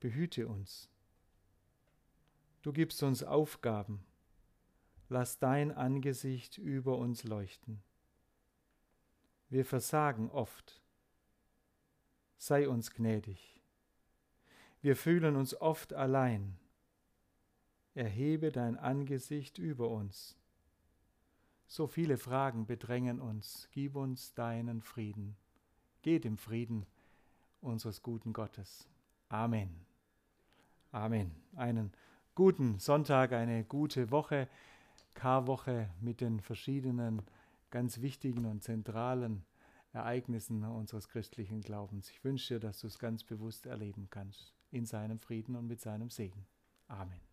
behüte uns. Du gibst uns Aufgaben, lass dein Angesicht über uns leuchten. Wir versagen oft, sei uns gnädig. Wir fühlen uns oft allein, erhebe dein Angesicht über uns. So viele Fragen bedrängen uns, gib uns deinen Frieden. Geht im Frieden unseres guten Gottes. Amen. Amen. Einen guten Sonntag, eine gute Woche, Karwoche mit den verschiedenen ganz wichtigen und zentralen Ereignissen unseres christlichen Glaubens. Ich wünsche dir, dass du es ganz bewusst erleben kannst, in seinem Frieden und mit seinem Segen. Amen.